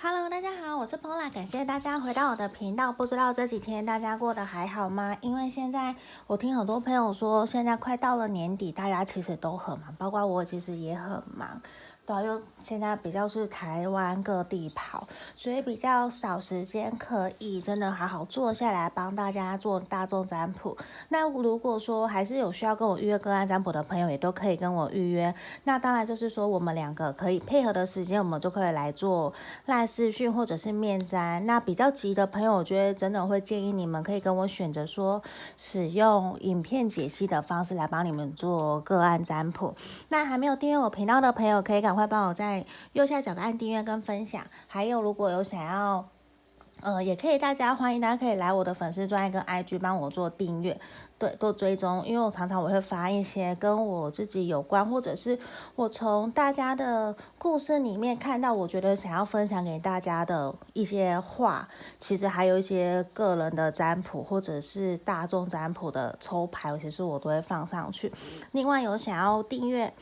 Hello，大家好，我是 Pola，感谢大家回到我的频道。不知道这几天大家过得还好吗？因为现在我听很多朋友说，现在快到了年底，大家其实都很忙，包括我其实也很忙。对，又现在比较是台湾各地跑，所以比较少时间可以真的好好坐下来帮大家做大众占卜。那如果说还是有需要跟我预约个案占卜的朋友，也都可以跟我预约。那当然就是说我们两个可以配合的时间，我们就可以来做赖视讯或者是面占。那比较急的朋友，我觉得真的会建议你们可以跟我选择说使用影片解析的方式来帮你们做个案占卜。那还没有订阅我频道的朋友，可以赶快帮我在右下角的按订阅跟分享，还有如果有想要，呃，也可以大家欢迎大家可以来我的粉丝专页跟 IG 帮我做订阅，对，做追踪，因为我常常我会发一些跟我自己有关，或者是我从大家的故事里面看到，我觉得想要分享给大家的一些话，其实还有一些个人的占卜或者是大众占卜的抽牌，其实我都会放上去。另外有想要订阅。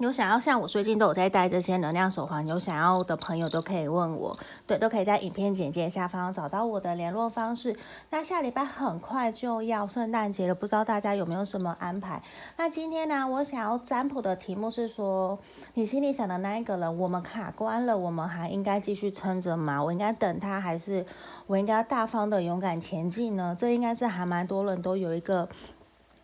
有想要像我最近都有在戴这些能量手环，有想要的朋友都可以问我，对，都可以在影片简介下方找到我的联络方式。那下礼拜很快就要圣诞节了，不知道大家有没有什么安排？那今天呢，我想要占卜的题目是说，你心里想的那一个人，我们卡关了，我们还应该继续撑着吗？我应该等他，还是我应该大方的勇敢前进呢？这应该是还蛮多人都有一个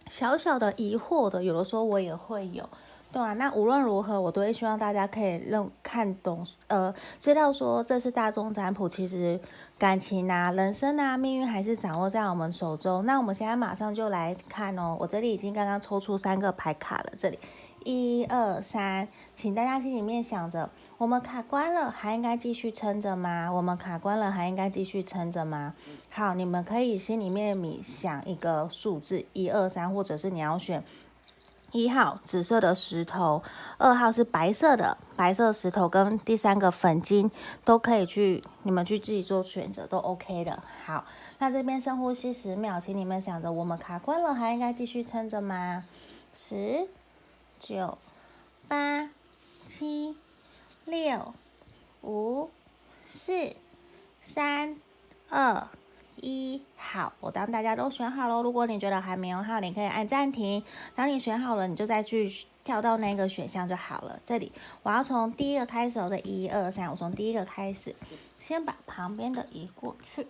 小小的疑惑的，有的时候我也会有。对啊，那无论如何，我都会希望大家可以认看懂，呃，知道说这是大众占卜，其实感情啊、人生啊、命运还是掌握在我们手中。那我们现在马上就来看哦，我这里已经刚刚抽出三个牌卡了，这里一二三，请大家心里面想着，我们卡关了，还应该继续撑着吗？我们卡关了，还应该继续撑着吗？好，你们可以心里面冥想一个数字一二三，或者是你要选。一号紫色的石头，二号是白色的白色石头，跟第三个粉晶都可以去，你们去自己做选择都 OK 的。好，那这边深呼吸十秒，请你们想着，我们卡关了，还应该继续撑着吗？十、九、八、七、六、五、四、三、二。一好，我当大家都选好了。如果你觉得还没有好，你可以按暂停。当你选好了，你就再去跳到那个选项就好了。这里我要从第一个开始，我的一二三，我从第一个开始，先把旁边的移过去。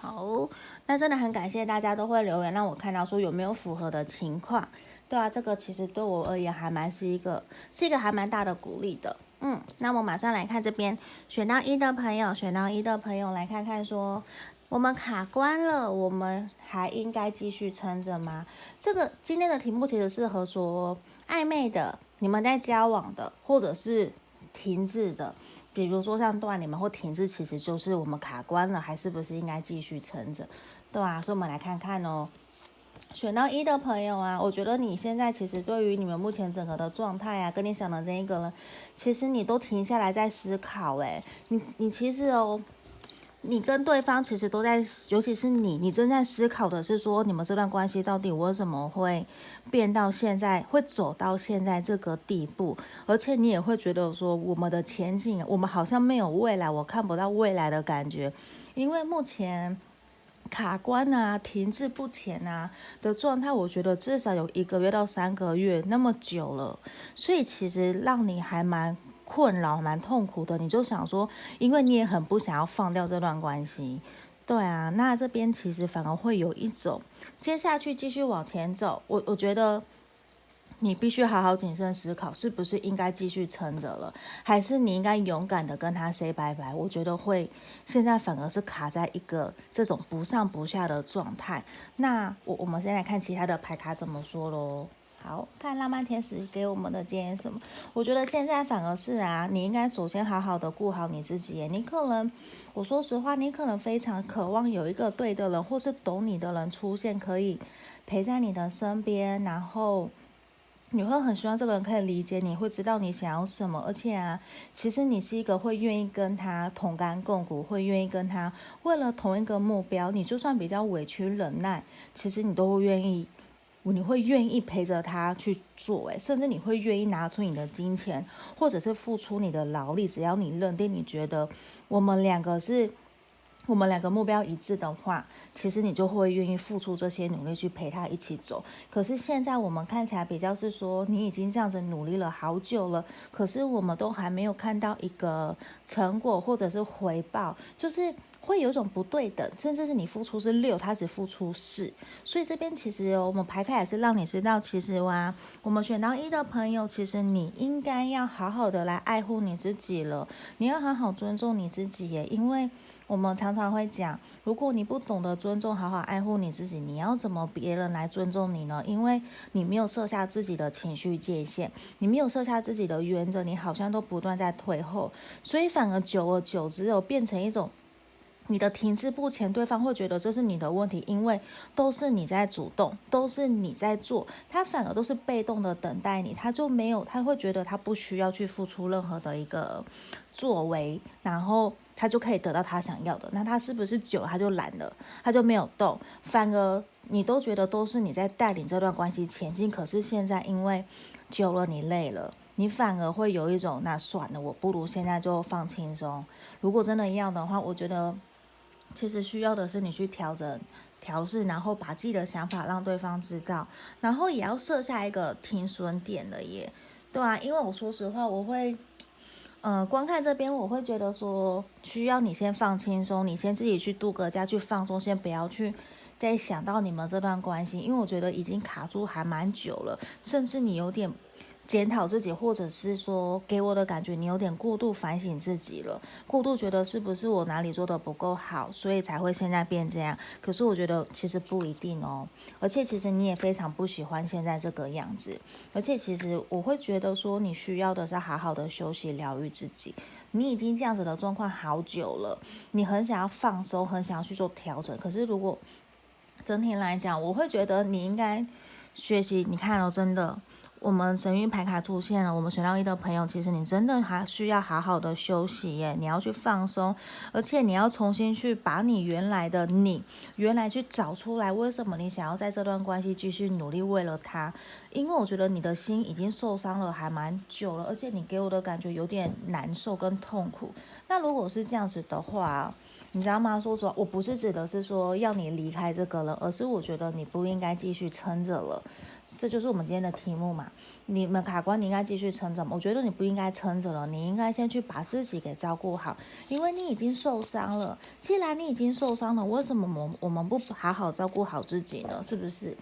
好，那真的很感谢大家都会留言，让我看到说有没有符合的情况。对啊，这个其实对我而言还蛮是一个，是一个还蛮大的鼓励的。嗯，那我马上来看这边选到一的朋友，选到一的朋友来看看说，我们卡关了，我们还应该继续撑着吗？这个今天的题目其实适合说暧昧的，你们在交往的，或者是停滞的，比如说像断你们或停滞，其实就是我们卡关了，还是不是应该继续撑着？对啊，所以我们来看看哦。选到一的朋友啊，我觉得你现在其实对于你们目前整个的状态啊，跟你想的这一个人，其实你都停下来在思考诶，你你其实哦，你跟对方其实都在，尤其是你，你正在思考的是说，你们这段关系到底为什么会变到现在，会走到现在这个地步，而且你也会觉得说，我们的前景，我们好像没有未来，我看不到未来的感觉，因为目前。卡关啊，停滞不前啊的状态，我觉得至少有一个月到三个月那么久了，所以其实让你还蛮困扰、蛮痛苦的。你就想说，因为你也很不想要放掉这段关系，对啊，那这边其实反而会有一种接下去继续往前走。我我觉得。你必须好好谨慎思考，是不是应该继续撑着了，还是你应该勇敢的跟他 say 拜拜？我觉得会，现在反而是卡在一个这种不上不下的状态。那我我们先来看其他的牌卡怎么说喽。好，看浪漫天使给我们的建议什么？我觉得现在反而是啊，你应该首先好好的顾好你自己。你可能，我说实话，你可能非常渴望有一个对的人，或是懂你的人出现，可以陪在你的身边，然后。你会很希望这个人可以理解你，会知道你想要什么，而且啊，其实你是一个会愿意跟他同甘共苦，会愿意跟他为了同一个目标，你就算比较委屈忍耐，其实你都会愿意你会愿意陪着他去做，诶，甚至你会愿意拿出你的金钱，或者是付出你的劳力，只要你认定你觉得我们两个是，我们两个目标一致的话，其实你就会愿意付出这些努力去陪他一起走。可是现在我们看起来比较是说，你已经这样子努力了好久了，可是我们都还没有看到一个成果或者是回报，就是。会有种不对等，甚至是你付出是六，他只付出四，所以这边其实我们排开也是让你知道，其实哇，我们选到一的朋友，其实你应该要好好的来爱护你自己了，你要好好尊重你自己耶，因为我们常常会讲，如果你不懂得尊重、好好爱护你自己，你要怎么别人来尊重你呢？因为你没有设下自己的情绪界限，你没有设下自己的原则，你好像都不断在退后，所以反而久而久之，有变成一种。你的停滞不前，对方会觉得这是你的问题，因为都是你在主动，都是你在做，他反而都是被动的等待你，他就没有，他会觉得他不需要去付出任何的一个作为，然后他就可以得到他想要的。那他是不是久了他就懒了，他就没有动，反而你都觉得都是你在带领这段关系前进，可是现在因为久了你累了，你反而会有一种那算了，我不如现在就放轻松。如果真的要的话，我觉得。其实需要的是你去调整、调试，然后把自己的想法让对方知道，然后也要设下一个停损点了耶，对啊，因为我说实话，我会，呃，观看这边，我会觉得说，需要你先放轻松，你先自己去度个假，去放松，先不要去再想到你们这段关系，因为我觉得已经卡住还蛮久了，甚至你有点。检讨自己，或者是说给我的感觉，你有点过度反省自己了，过度觉得是不是我哪里做的不够好，所以才会现在变这样。可是我觉得其实不一定哦，而且其实你也非常不喜欢现在这个样子，而且其实我会觉得说你需要的是好好的休息疗愈自己。你已经这样子的状况好久了，你很想要放松，很想要去做调整。可是如果整体来讲，我会觉得你应该学习。你看哦，真的。我们神諭牌卡出现了，我们选到一的朋友，其实你真的还需要好好的休息耶，你要去放松，而且你要重新去把你原来的你，原来去找出来，为什么你想要在这段关系继续努力为了他？因为我觉得你的心已经受伤了，还蛮久了，而且你给我的感觉有点难受跟痛苦。那如果是这样子的话，你知道吗？说实话，我不是指的是说要你离开这个人，而是我觉得你不应该继续撑着了。这就是我们今天的题目嘛？你们卡关，你应该继续撑着。我觉得你不应该撑着了，你应该先去把自己给照顾好，因为你已经受伤了。既然你已经受伤了，为什么我我们不好好照顾好自己呢？是不是？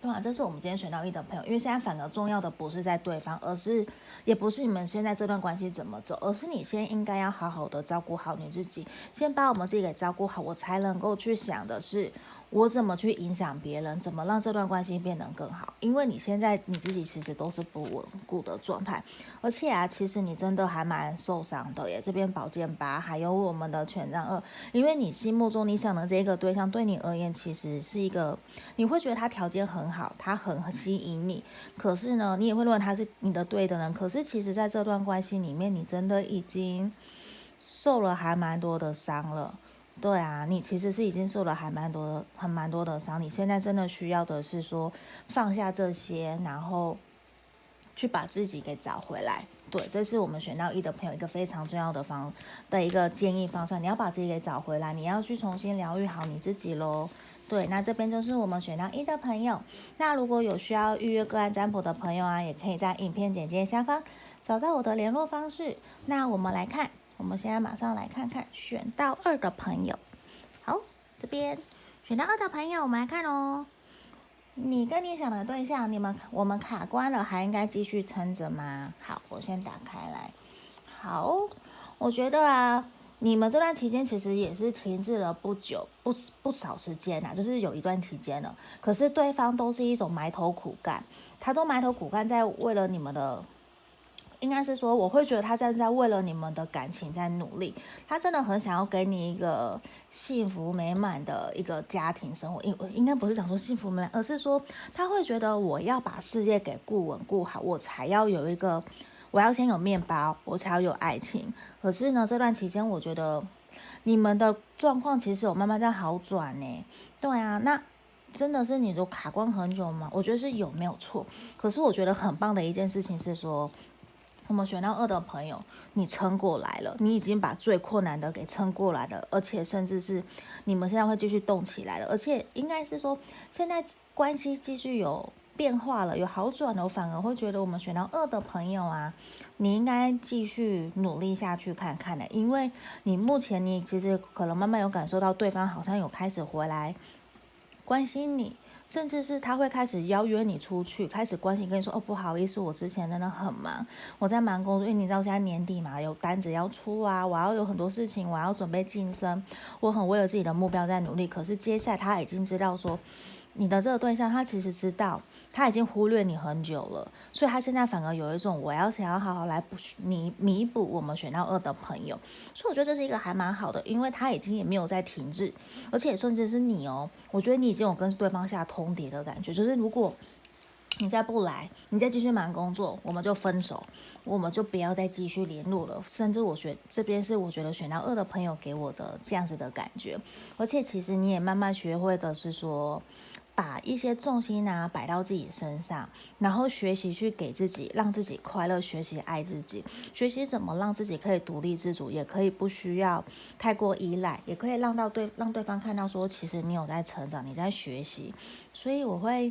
对吧？这是我们今天选到一的朋友，因为现在反而重要的不是在对方，而是也不是你们现在这段关系怎么走，而是你先应该要好好的照顾好你自己，先把我们自己给照顾好，我才能够去想的是。我怎么去影响别人？怎么让这段关系变得更好？因为你现在你自己其实都是不稳固的状态，而且啊，其实你真的还蛮受伤的耶。这边宝剑八，还有我们的权杖二，因为你心目中你想的这个对象，对你而言其实是一个，你会觉得他条件很好，他很吸引你，可是呢，你也会认为他是你的对的人。可是其实在这段关系里面，你真的已经受了还蛮多的伤了。对啊，你其实是已经受了还蛮多的、还蛮多的伤。你现在真的需要的是说放下这些，然后去把自己给找回来。对，这是我们选到一的朋友一个非常重要的方的一个建议方向。你要把自己给找回来，你要去重新疗愈好你自己喽。对，那这边就是我们选到一的朋友。那如果有需要预约个案占卜的朋友啊，也可以在影片简介下方找到我的联络方式。那我们来看。我们现在马上来看看选到二的朋友。好，这边选到二的朋友，我们来看哦。你跟你想的对象，你们我们卡关了，还应该继续撑着吗？好，我先打开来。好，我觉得啊，你们这段期间其实也是停滞了不久，不不少时间呐，就是有一段期间了。可是对方都是一种埋头苦干，他都埋头苦干在为了你们的。应该是说，我会觉得他正在为了你们的感情在努力，他真的很想要给你一个幸福美满的一个家庭生活。应应该不是讲说幸福美满，而是说他会觉得我要把事业给顾稳顾好，我才要有一个，我要先有面包，我才要有爱情。可是呢，这段期间我觉得你们的状况其实有慢慢在好转呢。对啊，那。真的是你都卡关很久吗？我觉得是有没有错。可是我觉得很棒的一件事情是说，我们选到二的朋友，你撑过来了，你已经把最困难的给撑过来了，而且甚至是你们现在会继续动起来了，而且应该是说现在关系继续有变化了，有好转了，我反而会觉得我们选到二的朋友啊，你应该继续努力下去看看的，因为你目前你其实可能慢慢有感受到对方好像有开始回来关心你。甚至是他会开始邀约你出去，开始关心跟你说哦，不好意思，我之前真的很忙，我在忙工作，因为你知道现在年底嘛，有单子要出啊，我要有很多事情，我要准备晋升，我很为了自己的目标在努力。可是接下来他已经知道说，你的这个对象他其实知道。他已经忽略你很久了，所以他现在反而有一种我要想要好好来补弥弥补我们选到二的朋友，所以我觉得这是一个还蛮好的，因为他已经也没有在停滞，而且甚至是你哦，我觉得你已经有跟对方下通牒的感觉，就是如果你再不来，你再继续忙工作，我们就分手，我们就不要再继续联络了。甚至我选这边是我觉得选到二的朋友给我的这样子的感觉，而且其实你也慢慢学会的是说。把一些重心啊摆到自己身上，然后学习去给自己，让自己快乐，学习爱自己，学习怎么让自己可以独立自主，也可以不需要太过依赖，也可以让到对让对方看到说，其实你有在成长，你在学习。所以我会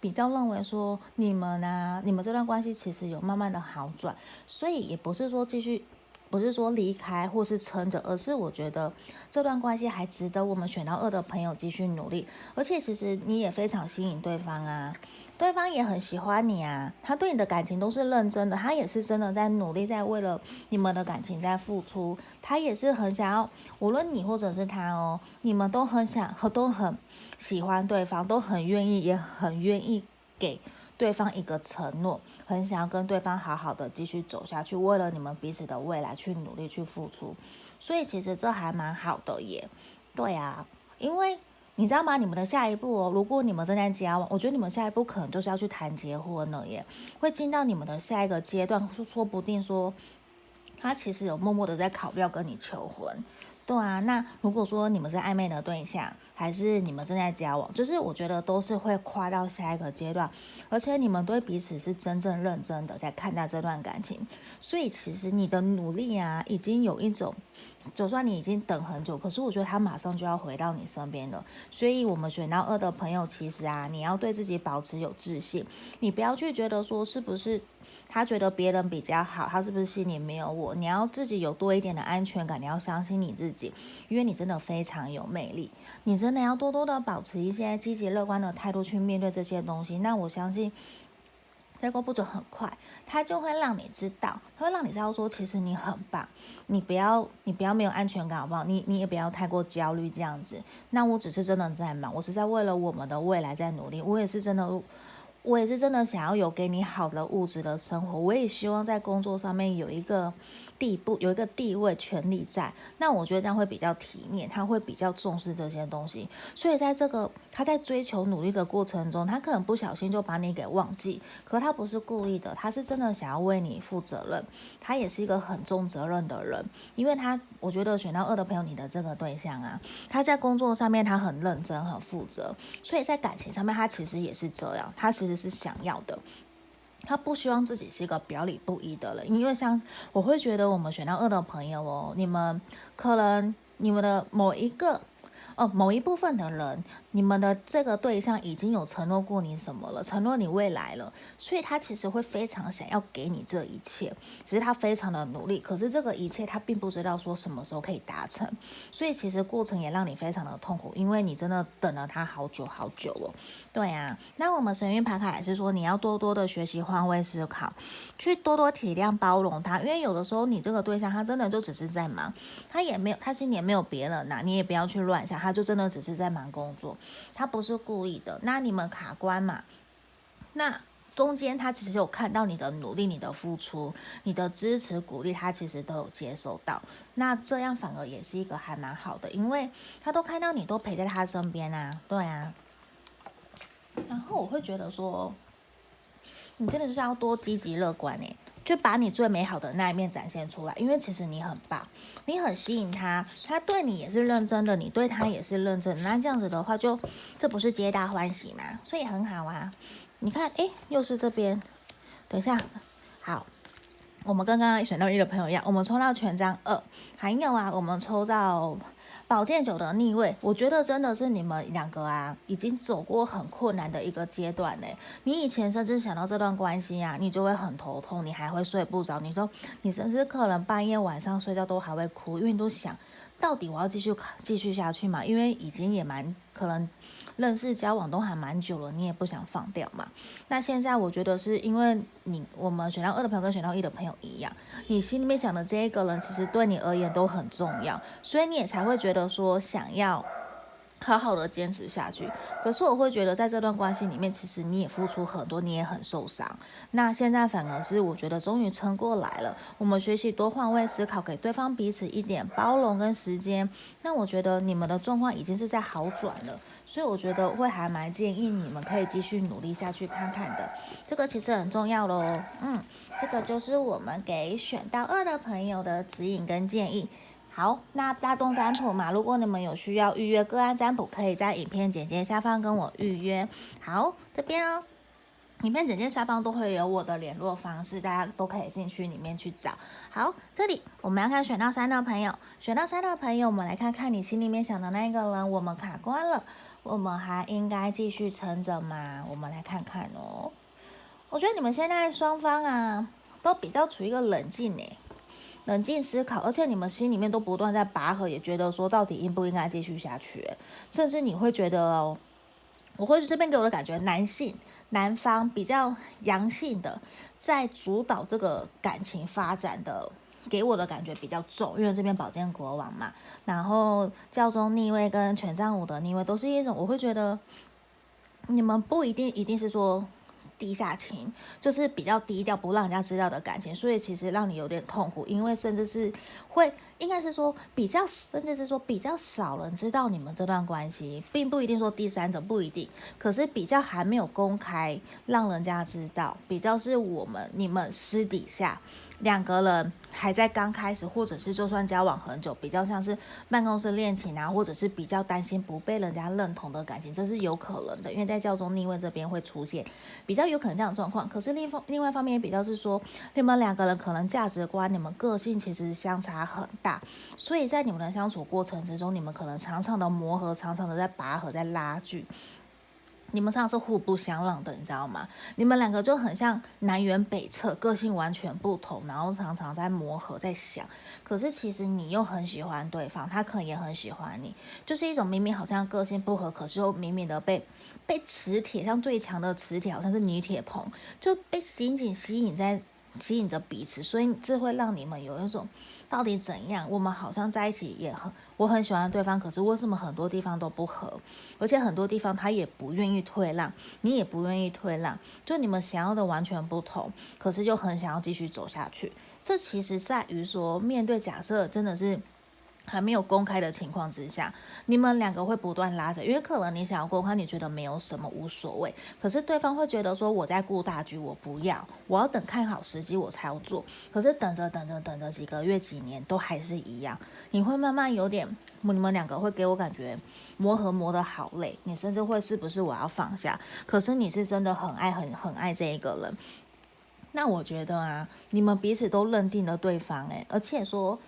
比较认为说，你们呢、啊，你们这段关系其实有慢慢的好转，所以也不是说继续。不是说离开或是撑着，而是我觉得这段关系还值得我们选到二的朋友继续努力。而且其实你也非常吸引对方啊，对方也很喜欢你啊，他对你的感情都是认真的，他也是真的在努力，在为了你们的感情在付出。他也是很想要，无论你或者是他哦，你们都很想和都很喜欢对方，都很愿意，也很愿意给。对方一个承诺，很想要跟对方好好的继续走下去，为了你们彼此的未来去努力去付出，所以其实这还蛮好的耶。对啊，因为你知道吗？你们的下一步哦，如果你们正在交往，我觉得你们下一步可能就是要去谈结婚了耶，会进到你们的下一个阶段，说说不定说他其实有默默的在考虑要跟你求婚。对啊，那如果说你们是暧昧的对象，还是你们正在交往，就是我觉得都是会跨到下一个阶段，而且你们对彼此是真正认真的在看待这段感情，所以其实你的努力啊，已经有一种，就算你已经等很久，可是我觉得他马上就要回到你身边了。所以我们选到二的朋友，其实啊，你要对自己保持有自信，你不要去觉得说是不是。他觉得别人比较好，他是不是心里没有我？你要自己有多一点的安全感，你要相信你自己，因为你真的非常有魅力，你真的要多多的保持一些积极乐观的态度去面对这些东西。那我相信，再过不久很快，他就会让你知道，他会让你知道说，其实你很棒，你不要你不要没有安全感好不好？你你也不要太过焦虑这样子。那我只是真的在忙，我是在为了我们的未来在努力，我也是真的。我也是真的想要有给你好的物质的生活，我也希望在工作上面有一个地步，有一个地位、权力在。那我觉得这样会比较体面，他会比较重视这些东西。所以在这个他在追求努力的过程中，他可能不小心就把你给忘记，可他不是故意的，他是真的想要为你负责任。他也是一个很重责任的人，因为他我觉得选到二的朋友，你的这个对象啊，他在工作上面他很认真、很负责，所以在感情上面他其实也是这样，他其实。是想要的，他不希望自己是一个表里不一的人，因为像我会觉得我们选到二的朋友哦，你们可能你们的某一个。哦，某一部分的人，你们的这个对象已经有承诺过你什么了？承诺你未来了，所以他其实会非常想要给你这一切，只是他非常的努力，可是这个一切他并不知道说什么时候可以达成，所以其实过程也让你非常的痛苦，因为你真的等了他好久好久了。对啊，那我们神諭牌卡也是说，你要多多的学习换位思考，去多多体谅包容他，因为有的时候你这个对象他真的就只是在忙，他也没有，他心里也没有别人呐，你也不要去乱想。他就真的只是在忙工作，他不是故意的。那你们卡关嘛？那中间他其实有看到你的努力、你的付出、你的支持、鼓励，他其实都有接收到。那这样反而也是一个还蛮好的，因为他都看到你都陪在他身边啊，对啊。然后我会觉得说，你真的是要多积极乐观诶。就把你最美好的那一面展现出来。因为其实你很棒，你很吸引他，他对你也是认真的，你对他也是认真。那这样子的话就，这不是皆大欢喜吗？所以很好啊。你看，诶，又是这边。等一下，好，我们跟刚刚选到一的朋友一样，我们抽到权杖二，还有啊，我们抽到宝剑九的逆位。我觉得真的是你们两个啊，已经走过很困难的一个阶段嘞。你以前甚至想到这段关系啊，你就会很头痛，你还会睡不着。你说你甚至可能半夜晚上睡觉都还会哭，因为你都想到底我要继续继续下去嘛？因为已经也蛮可能。认识交往都还蛮久了，你也不想放掉嘛？那现在我觉得是因为你，我们选到二的朋友跟选到一的朋友一样，你心里面想的这一个人，其实对你而言都很重要，所以你也才会觉得说想要。好好的坚持下去，可是我会觉得在这段关系里面，其实你也付出很多，你也很受伤。那现在反而是我觉得终于撑过来了。我们学习多换位思考，给对方彼此一点包容跟时间。那我觉得你们的状况已经是在好转了，所以我觉得会还蛮建议你们可以继续努力下去看看的。这个其实很重要喽。嗯，这个就是我们给选到二的朋友的指引跟建议。好，那大众占卜嘛，如果你们有需要预约个案占卜，可以在影片简介下方跟我预约。好，这边哦，影片简介下方都会有我的联络方式，大家都可以进去里面去找。好，这里我们要看选到三的朋友，选到三的朋友，我们来看看你心里面想的那个人，我们卡关了，我们还应该继续撑着吗？我们来看看哦。我觉得你们现在双方啊，都比较处于一个冷静诶。冷静思考，而且你们心里面都不断在拔河，也觉得说到底应不应该继续下去，甚至你会觉得哦，我会这边给我的感觉，男性男方比较阳性的，在主导这个感情发展的，给我的感觉比较重，因为这边宝剑国王嘛，然后教宗逆位跟权杖五的逆位都是一种，我会觉得你们不一定一定是说。地下情就是比较低调，不让人家知道的感情，所以其实让你有点痛苦，因为甚至是会，应该是说比较，甚至是说比较少人知道你们这段关系，并不一定说第三者不一定，可是比较还没有公开让人家知道，比较是我们你们私底下。两个人还在刚开始，或者是就算交往很久，比较像是办公室恋情啊，或者是比较担心不被人家认同的感情，这是有可能的，因为在教宗逆位这边会出现比较有可能这样状况。可是另一方另外一方面也比较是说，你们两个人可能价值观、你们个性其实相差很大，所以在你们的相处过程之中，你们可能常常的磨合，常常的在拔河，在拉锯。你们上是互不相让的，你知道吗？你们两个就很像南辕北辙，个性完全不同，然后常常在磨合，在想。可是其实你又很喜欢对方，他可能也很喜欢你，就是一种明明好像个性不合，可是又明明的被被磁铁，像最强的磁铁，好像是女铁棚，就被紧紧吸引在吸引着彼此，所以这会让你们有一种。到底怎样？我们好像在一起也很，我很喜欢对方，可是为什么很多地方都不合？而且很多地方他也不愿意退让，你也不愿意退让，就你们想要的完全不同，可是就很想要继续走下去。这其实在于说，面对假设真的是。还没有公开的情况之下，你们两个会不断拉扯，因为可能你想要公开，你觉得没有什么无所谓，可是对方会觉得说我在顾大局，我不要，我要等看好时机我才要做。可是等着等着等着几个月几年都还是一样，你会慢慢有点，你们两个会给我感觉磨合磨得好累，你甚至会是不是我要放下？可是你是真的很爱很很爱这一个人，那我觉得啊，你们彼此都认定了对方，诶，而且说。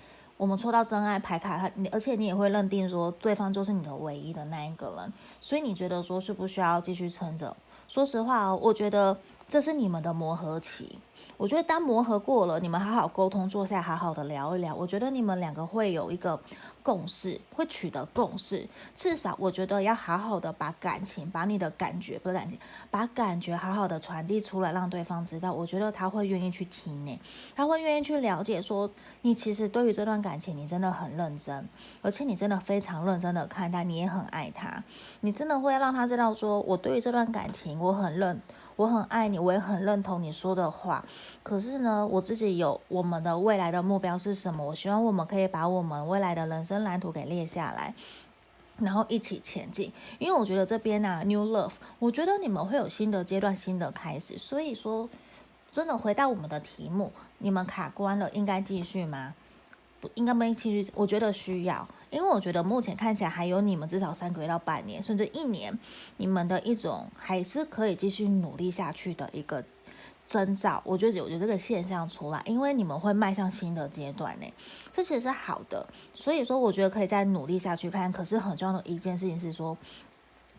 我们抽到真爱牌卡，他你而且你也会认定说对方就是你的唯一的那一个人，所以你觉得说是不需要继续撑着？说实话，我觉得这是你们的磨合期。我觉得当磨合过了，你们好好沟通，坐下好好的聊一聊，我觉得你们两个会有一个。共识会取得共识，至少我觉得要好好的把感情，把你的感觉不是感情，把感觉好好的传递出来，让对方知道。我觉得他会愿意去听呢，他会愿意去了解，说你其实对于这段感情你真的很认真，而且你真的非常认真的看待，你也很爱他，你真的会让他知道，说我对于这段感情我很认。我很爱你，我也很认同你说的话。可是呢，我自己有我们的未来的目标是什么？我希望我们可以把我们未来的人生蓝图给列下来，然后一起前进。因为我觉得这边啊，New Love，我觉得你们会有新的阶段、新的开始。所以说，真的回到我们的题目，你们卡关了，应该继续吗？不，应该没继续。我觉得需要，因为我觉得目前看起来还有你们至少三个月到半年，甚至一年，你们的一种还是可以继续努力下去的一个征兆。我觉得有有这个现象出来，因为你们会迈向新的阶段呢，这其实是好的。所以说，我觉得可以再努力下去看。可是很重要的一件事情是说。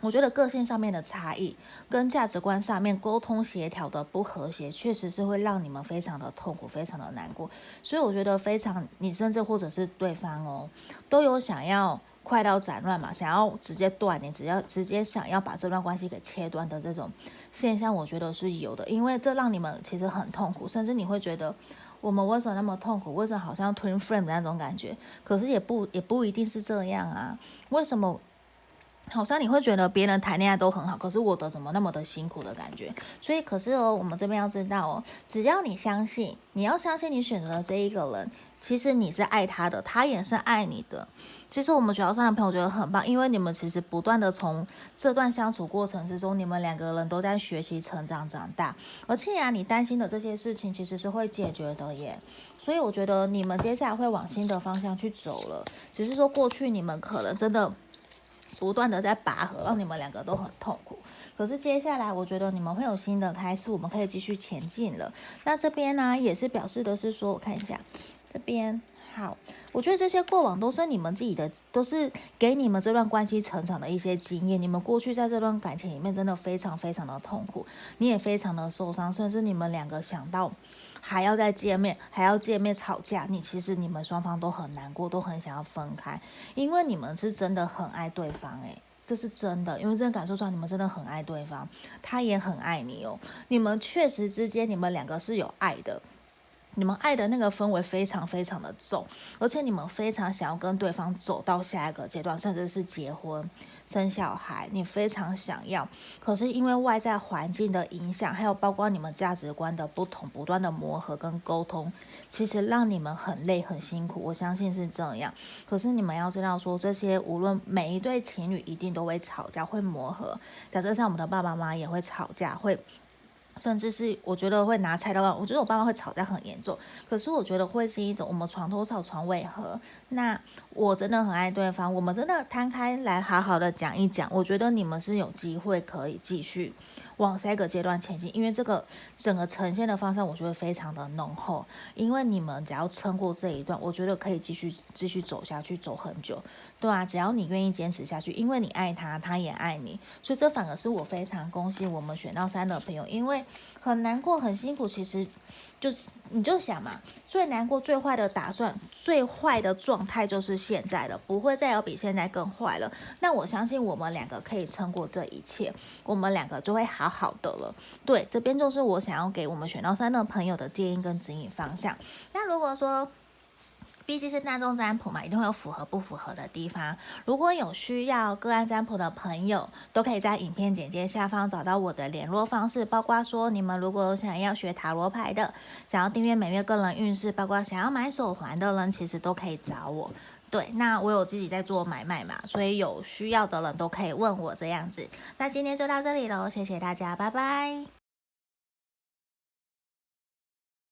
我觉得个性上面的差异，跟价值观上面沟通协调的不和谐，确实是会让你们非常的痛苦，非常的难过。所以我觉得非常，你甚至或者是对方哦，都有想要快刀斩乱嘛，想要直接断，你只要直接想要把这段关系给切断的这种现象，我觉得是有的，因为这让你们其实很痛苦，甚至你会觉得我们为什么那么痛苦？为什么好像 twin flame 的那种感觉？可是也不也不一定是这样啊，为什么？好像你会觉得别人谈恋爱都很好，可是我的怎么那么的辛苦的感觉？所以，可是哦，我们这边要知道哦，只要你相信，你要相信你选择的这一个人，其实你是爱他的，他也是爱你的。其实我们学校上的朋友觉得很棒，因为你们其实不断的从这段相处过程之中，你们两个人都在学习成长长大，而且啊，你担心的这些事情其实是会解决的耶。所以我觉得你们接下来会往新的方向去走了，只是说过去你们可能真的。不断的在拔河，让你们两个都很痛苦。可是接下来，我觉得你们会有新的开始，我们可以继续前进了。那这边呢，也是表示的是说，我看一下这边，好，我觉得这些过往都是你们自己的，都是给你们这段关系成长的一些经验。你们过去在这段感情里面真的非常非常的痛苦，你也非常的受伤，甚至你们两个想到。还要再见面，还要见面吵架，你其实你们双方都很难过，都很想要分开，因为你们是真的很爱对方，诶，这是真的，因为真的感受出来你们真的很爱对方，他也很爱你哦，你们确实之间你们两个是有爱的，你们爱的那个氛围非常非常的重，而且你们非常想要跟对方走到下一个阶段，甚至是结婚。生小孩，你非常想要，可是因为外在环境的影响，还有包括你们价值观的不同，不断的磨合跟沟通，其实让你们很累很辛苦。我相信是这样。可是你们要知道说，这些无论每一对情侣一定都会吵架，会磨合。假设像我们的爸爸妈妈也会吵架，会。甚至是我觉得会拿菜刀，我觉得我爸妈会吵架很严重。可是我觉得会是一种我们床头吵床尾和。那我真的很爱对方，我们真的摊开来好好的讲一讲。我觉得你们是有机会可以继续。往下一个阶段前进，因为这个整个呈现的方向，我觉得非常的浓厚。因为你们只要撑过这一段，我觉得可以继续继续走下去，走很久，对啊，只要你愿意坚持下去，因为你爱他，他也爱你，所以这反而是我非常恭喜我们选到三的朋友，因为很难过、很辛苦，其实。就是你就想嘛，最难过、最坏的打算、最坏的状态就是现在了，不会再有比现在更坏了。那我相信我们两个可以撑过这一切，我们两个就会好好的了。对，这边就是我想要给我们选到三的朋友的建议跟指引方向。那如果说，毕竟是大众占卜嘛，一定会有符合不符合的地方。如果有需要个案占卜的朋友，都可以在影片简介下方找到我的联络方式。包括说你们如果想要学塔罗牌的，想要订阅每月个人运势，包括想要买手环的人，其实都可以找我。对，那我有自己在做买卖嘛，所以有需要的人都可以问我这样子。那今天就到这里喽，谢谢大家，拜拜。